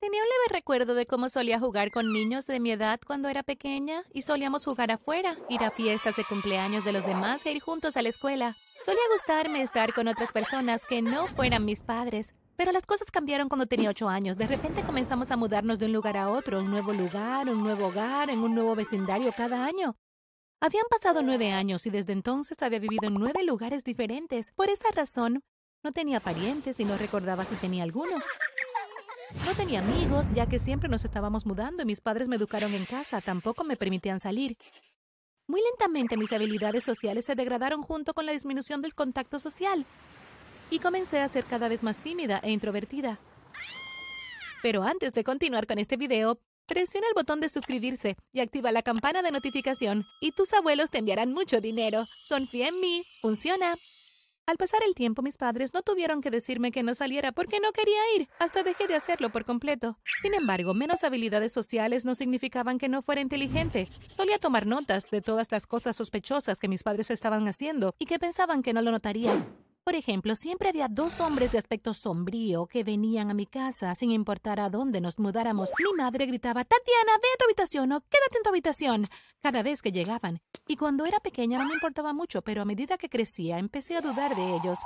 Tenía un leve recuerdo de cómo solía jugar con niños de mi edad cuando era pequeña y solíamos jugar afuera, ir a fiestas de cumpleaños de los demás e ir juntos a la escuela. Solía gustarme estar con otras personas que no fueran mis padres. Pero las cosas cambiaron cuando tenía ocho años. De repente comenzamos a mudarnos de un lugar a otro, un nuevo lugar, un nuevo hogar, en un nuevo vecindario cada año. Habían pasado nueve años y desde entonces había vivido en nueve lugares diferentes. Por esa razón, no tenía parientes y no recordaba si tenía alguno. No tenía amigos, ya que siempre nos estábamos mudando y mis padres me educaron en casa, tampoco me permitían salir. Muy lentamente mis habilidades sociales se degradaron junto con la disminución del contacto social y comencé a ser cada vez más tímida e introvertida. Pero antes de continuar con este video, presiona el botón de suscribirse y activa la campana de notificación y tus abuelos te enviarán mucho dinero. Confía en mí, funciona. Al pasar el tiempo, mis padres no tuvieron que decirme que no saliera porque no quería ir, hasta dejé de hacerlo por completo. Sin embargo, menos habilidades sociales no significaban que no fuera inteligente. Solía tomar notas de todas las cosas sospechosas que mis padres estaban haciendo y que pensaban que no lo notarían. Por ejemplo, siempre había dos hombres de aspecto sombrío que venían a mi casa sin importar a dónde nos mudáramos. Mi madre gritaba, Tatiana, ve a tu habitación o quédate en tu habitación, cada vez que llegaban. Y cuando era pequeña no me importaba mucho, pero a medida que crecía empecé a dudar de ellos.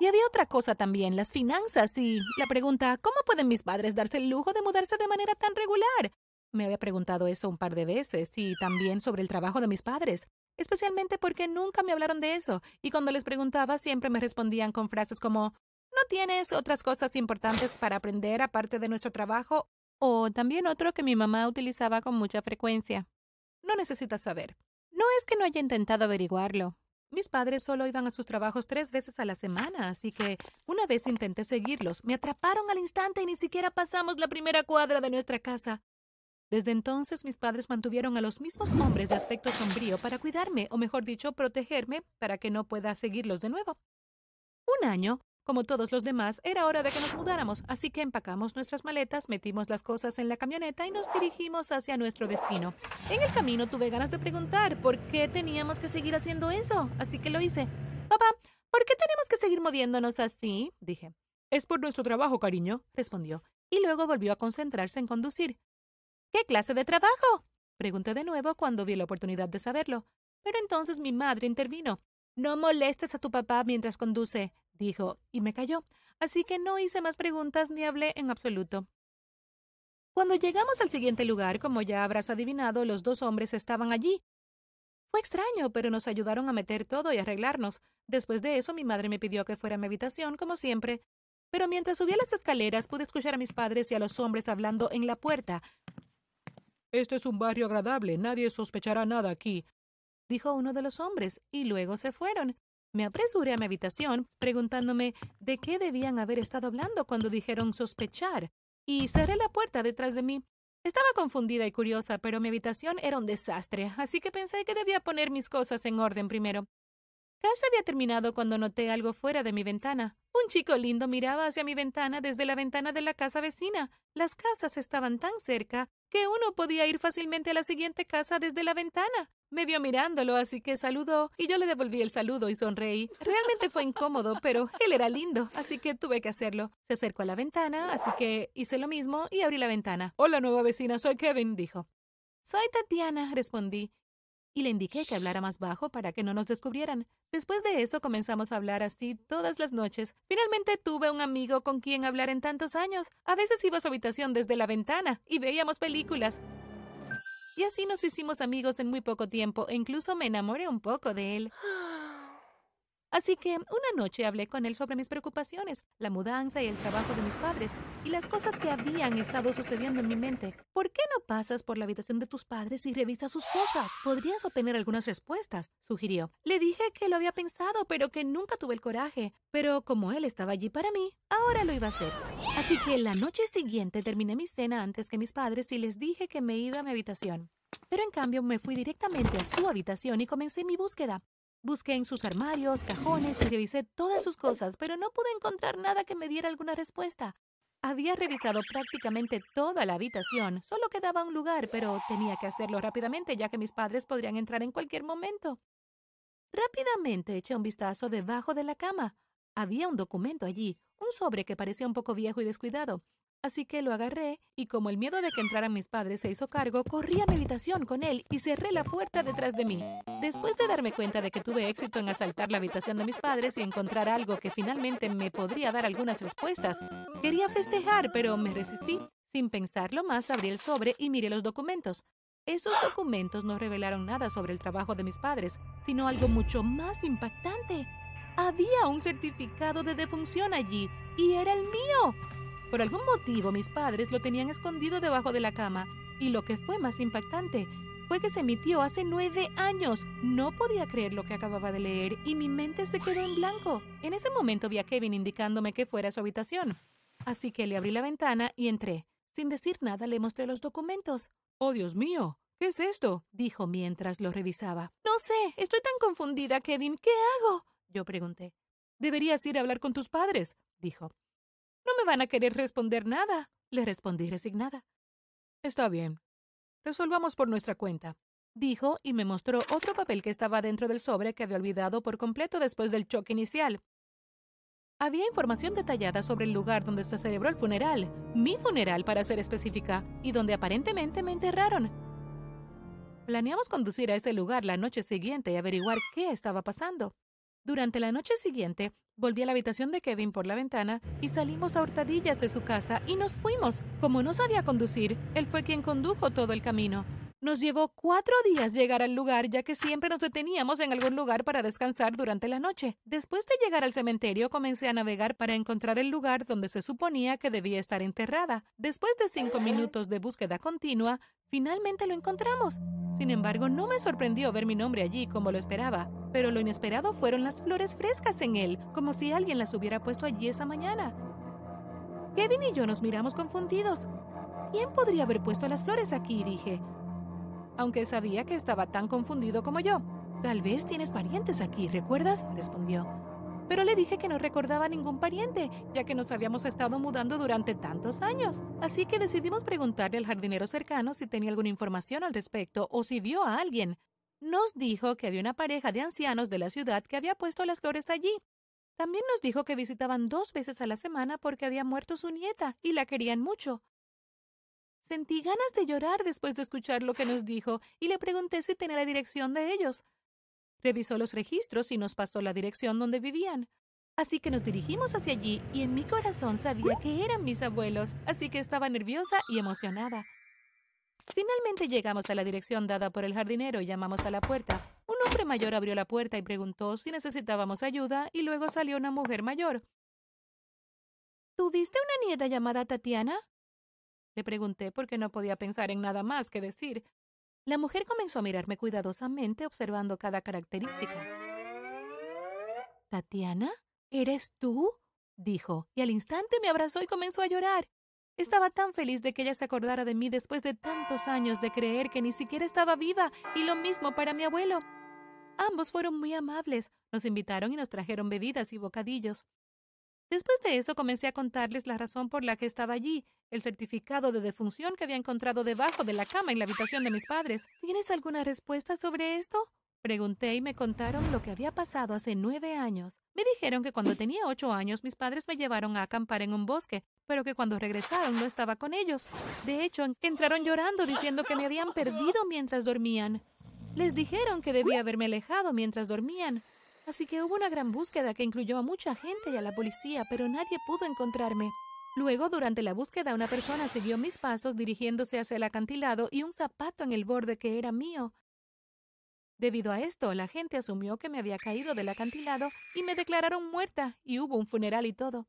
Y había otra cosa también, las finanzas y la pregunta, ¿cómo pueden mis padres darse el lujo de mudarse de manera tan regular? Me había preguntado eso un par de veces y también sobre el trabajo de mis padres especialmente porque nunca me hablaron de eso, y cuando les preguntaba siempre me respondían con frases como ¿No tienes otras cosas importantes para aprender aparte de nuestro trabajo? O también otro que mi mamá utilizaba con mucha frecuencia. No necesitas saber. No es que no haya intentado averiguarlo. Mis padres solo iban a sus trabajos tres veces a la semana, así que una vez intenté seguirlos. Me atraparon al instante y ni siquiera pasamos la primera cuadra de nuestra casa. Desde entonces mis padres mantuvieron a los mismos hombres de aspecto sombrío para cuidarme, o mejor dicho, protegerme para que no pueda seguirlos de nuevo. Un año, como todos los demás, era hora de que nos mudáramos, así que empacamos nuestras maletas, metimos las cosas en la camioneta y nos dirigimos hacia nuestro destino. En el camino tuve ganas de preguntar por qué teníamos que seguir haciendo eso, así que lo hice. Papá, ¿por qué tenemos que seguir moviéndonos así? dije. Es por nuestro trabajo, cariño, respondió, y luego volvió a concentrarse en conducir. ¿Qué clase de trabajo? Pregunté de nuevo cuando vi la oportunidad de saberlo. Pero entonces mi madre intervino. No molestes a tu papá mientras conduce, dijo, y me calló. Así que no hice más preguntas ni hablé en absoluto. Cuando llegamos al siguiente lugar, como ya habrás adivinado, los dos hombres estaban allí. Fue extraño, pero nos ayudaron a meter todo y arreglarnos. Después de eso, mi madre me pidió que fuera a mi habitación, como siempre. Pero mientras subía las escaleras, pude escuchar a mis padres y a los hombres hablando en la puerta. Este es un barrio agradable, nadie sospechará nada aquí, dijo uno de los hombres, y luego se fueron. Me apresuré a mi habitación, preguntándome de qué debían haber estado hablando cuando dijeron sospechar, y cerré la puerta detrás de mí. Estaba confundida y curiosa, pero mi habitación era un desastre, así que pensé que debía poner mis cosas en orden primero. Casi había terminado cuando noté algo fuera de mi ventana. Un chico lindo miraba hacia mi ventana desde la ventana de la casa vecina. Las casas estaban tan cerca que uno podía ir fácilmente a la siguiente casa desde la ventana. Me vio mirándolo, así que saludó y yo le devolví el saludo y sonreí. Realmente fue incómodo, pero él era lindo, así que tuve que hacerlo. Se acercó a la ventana, así que hice lo mismo y abrí la ventana. Hola, nueva vecina, soy Kevin, dijo. Soy Tatiana, respondí, y le indiqué que hablara más bajo para que no nos descubrieran. Después de eso comenzamos a hablar así todas las noches. Finalmente tuve un amigo con quien hablar en tantos años. A veces iba a su habitación desde la ventana y veíamos películas. Y así nos hicimos amigos en muy poco tiempo e incluso me enamoré un poco de él. Así que una noche hablé con él sobre mis preocupaciones, la mudanza y el trabajo de mis padres, y las cosas que habían estado sucediendo en mi mente. ¿Por qué no pasas por la habitación de tus padres y revisas sus cosas? Podrías obtener algunas respuestas, sugirió. Le dije que lo había pensado, pero que nunca tuve el coraje. Pero como él estaba allí para mí, ahora lo iba a hacer. Así que la noche siguiente terminé mi cena antes que mis padres y les dije que me iba a mi habitación. Pero en cambio me fui directamente a su habitación y comencé mi búsqueda. Busqué en sus armarios, cajones y revisé todas sus cosas, pero no pude encontrar nada que me diera alguna respuesta. Había revisado prácticamente toda la habitación, solo quedaba un lugar, pero tenía que hacerlo rápidamente ya que mis padres podrían entrar en cualquier momento. Rápidamente eché un vistazo debajo de la cama. Había un documento allí, un sobre que parecía un poco viejo y descuidado. Así que lo agarré y como el miedo de que entraran mis padres se hizo cargo, corrí a mi habitación con él y cerré la puerta detrás de mí. Después de darme cuenta de que tuve éxito en asaltar la habitación de mis padres y encontrar algo que finalmente me podría dar algunas respuestas, quería festejar, pero me resistí. Sin pensarlo más, abrí el sobre y miré los documentos. Esos documentos no revelaron nada sobre el trabajo de mis padres, sino algo mucho más impactante. Había un certificado de defunción allí y era el mío. Por algún motivo mis padres lo tenían escondido debajo de la cama y lo que fue más impactante fue que se emitió hace nueve años. No podía creer lo que acababa de leer y mi mente se quedó en blanco. En ese momento vi a Kevin indicándome que fuera a su habitación. Así que le abrí la ventana y entré. Sin decir nada le mostré los documentos. ¡Oh, Dios mío! ¿Qué es esto? dijo mientras lo revisaba. No sé, estoy tan confundida, Kevin. ¿Qué hago? Yo pregunté. Deberías ir a hablar con tus padres, dijo. No me van a querer responder nada, le respondí resignada. Está bien. Resolvamos por nuestra cuenta, dijo y me mostró otro papel que estaba dentro del sobre que había olvidado por completo después del choque inicial. Había información detallada sobre el lugar donde se celebró el funeral, mi funeral para ser específica, y donde aparentemente me enterraron. Planeamos conducir a ese lugar la noche siguiente y averiguar qué estaba pasando. Durante la noche siguiente, volví a la habitación de Kevin por la ventana y salimos a hurtadillas de su casa y nos fuimos. Como no sabía conducir, él fue quien condujo todo el camino. Nos llevó cuatro días llegar al lugar, ya que siempre nos deteníamos en algún lugar para descansar durante la noche. Después de llegar al cementerio, comencé a navegar para encontrar el lugar donde se suponía que debía estar enterrada. Después de cinco minutos de búsqueda continua, finalmente lo encontramos. Sin embargo, no me sorprendió ver mi nombre allí como lo esperaba, pero lo inesperado fueron las flores frescas en él, como si alguien las hubiera puesto allí esa mañana. Kevin y yo nos miramos confundidos. ¿Quién podría haber puesto las flores aquí? dije aunque sabía que estaba tan confundido como yo. Tal vez tienes parientes aquí, ¿recuerdas? respondió. Pero le dije que no recordaba ningún pariente, ya que nos habíamos estado mudando durante tantos años. Así que decidimos preguntarle al jardinero cercano si tenía alguna información al respecto o si vio a alguien. Nos dijo que había una pareja de ancianos de la ciudad que había puesto las flores allí. También nos dijo que visitaban dos veces a la semana porque había muerto su nieta y la querían mucho. Sentí ganas de llorar después de escuchar lo que nos dijo y le pregunté si tenía la dirección de ellos. Revisó los registros y nos pasó la dirección donde vivían. Así que nos dirigimos hacia allí y en mi corazón sabía que eran mis abuelos, así que estaba nerviosa y emocionada. Finalmente llegamos a la dirección dada por el jardinero y llamamos a la puerta. Un hombre mayor abrió la puerta y preguntó si necesitábamos ayuda y luego salió una mujer mayor. ¿Tuviste una nieta llamada Tatiana? Le pregunté por qué no podía pensar en nada más que decir. La mujer comenzó a mirarme cuidadosamente, observando cada característica. ¿Tatiana? ¿Eres tú? dijo, y al instante me abrazó y comenzó a llorar. Estaba tan feliz de que ella se acordara de mí después de tantos años de creer que ni siquiera estaba viva, y lo mismo para mi abuelo. Ambos fueron muy amables, nos invitaron y nos trajeron bebidas y bocadillos. Después de eso comencé a contarles la razón por la que estaba allí, el certificado de defunción que había encontrado debajo de la cama en la habitación de mis padres. ¿Tienes alguna respuesta sobre esto? Pregunté y me contaron lo que había pasado hace nueve años. Me dijeron que cuando tenía ocho años mis padres me llevaron a acampar en un bosque, pero que cuando regresaron no estaba con ellos. De hecho, entraron llorando diciendo que me habían perdido mientras dormían. Les dijeron que debía haberme alejado mientras dormían, Así que hubo una gran búsqueda que incluyó a mucha gente y a la policía, pero nadie pudo encontrarme. Luego, durante la búsqueda, una persona siguió mis pasos dirigiéndose hacia el acantilado y un zapato en el borde que era mío. Debido a esto, la gente asumió que me había caído del acantilado y me declararon muerta y hubo un funeral y todo.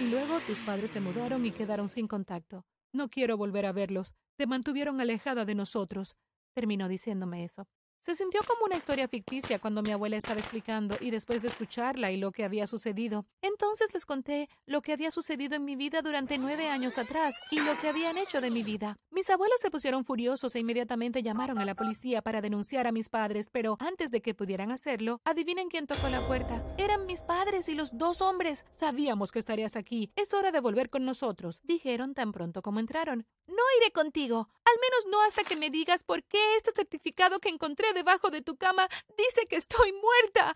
Y luego tus padres se mudaron y quedaron sin contacto. No quiero volver a verlos. Te mantuvieron alejada de nosotros. Terminó diciéndome eso. Se sintió como una historia ficticia cuando mi abuela estaba explicando y después de escucharla y lo que había sucedido. Entonces les conté lo que había sucedido en mi vida durante nueve años atrás y lo que habían hecho de mi vida. Mis abuelos se pusieron furiosos e inmediatamente llamaron a la policía para denunciar a mis padres, pero antes de que pudieran hacerlo, adivinen quién tocó la puerta. Eran mis padres y los dos hombres. Sabíamos que estarías aquí. Es hora de volver con nosotros, dijeron tan pronto como entraron. No iré contigo. Al menos no hasta que me digas por qué este certificado que encontré debajo de tu cama dice que estoy muerta.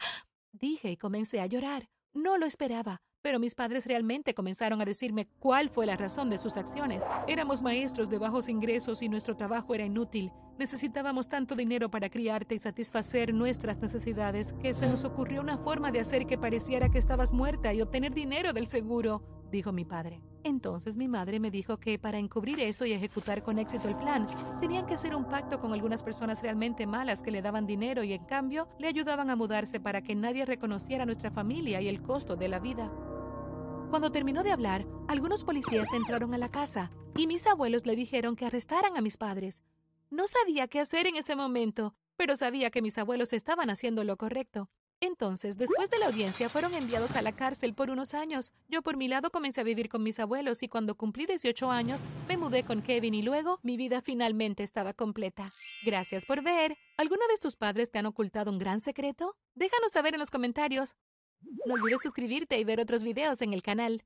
Dije y comencé a llorar. No lo esperaba. pero mis padres realmente comenzaron a decirme cuál fue la razón de sus acciones. Éramos maestros de bajos ingresos y nuestro trabajo era inútil. Necesitábamos tanto dinero para criarte y satisfacer nuestras necesidades que se nos ocurrió una forma de hacer que pareciera que estabas muerta y obtener dinero del seguro, dijo mi padre. Entonces mi madre me dijo que para encubrir eso y ejecutar con éxito el plan, tenían que hacer un pacto con algunas personas realmente malas que le daban dinero y en cambio le ayudaban a mudarse para que nadie reconociera nuestra familia y el costo de la vida. Cuando terminó de hablar, algunos policías entraron a la casa y mis abuelos le dijeron que arrestaran a mis padres. No sabía qué hacer en ese momento, pero sabía que mis abuelos estaban haciendo lo correcto. Entonces, después de la audiencia, fueron enviados a la cárcel por unos años. Yo por mi lado comencé a vivir con mis abuelos y cuando cumplí 18 años, me mudé con Kevin y luego mi vida finalmente estaba completa. Gracias por ver. ¿Alguna vez tus padres te han ocultado un gran secreto? Déjanos saber en los comentarios. No olvides suscribirte y ver otros videos en el canal.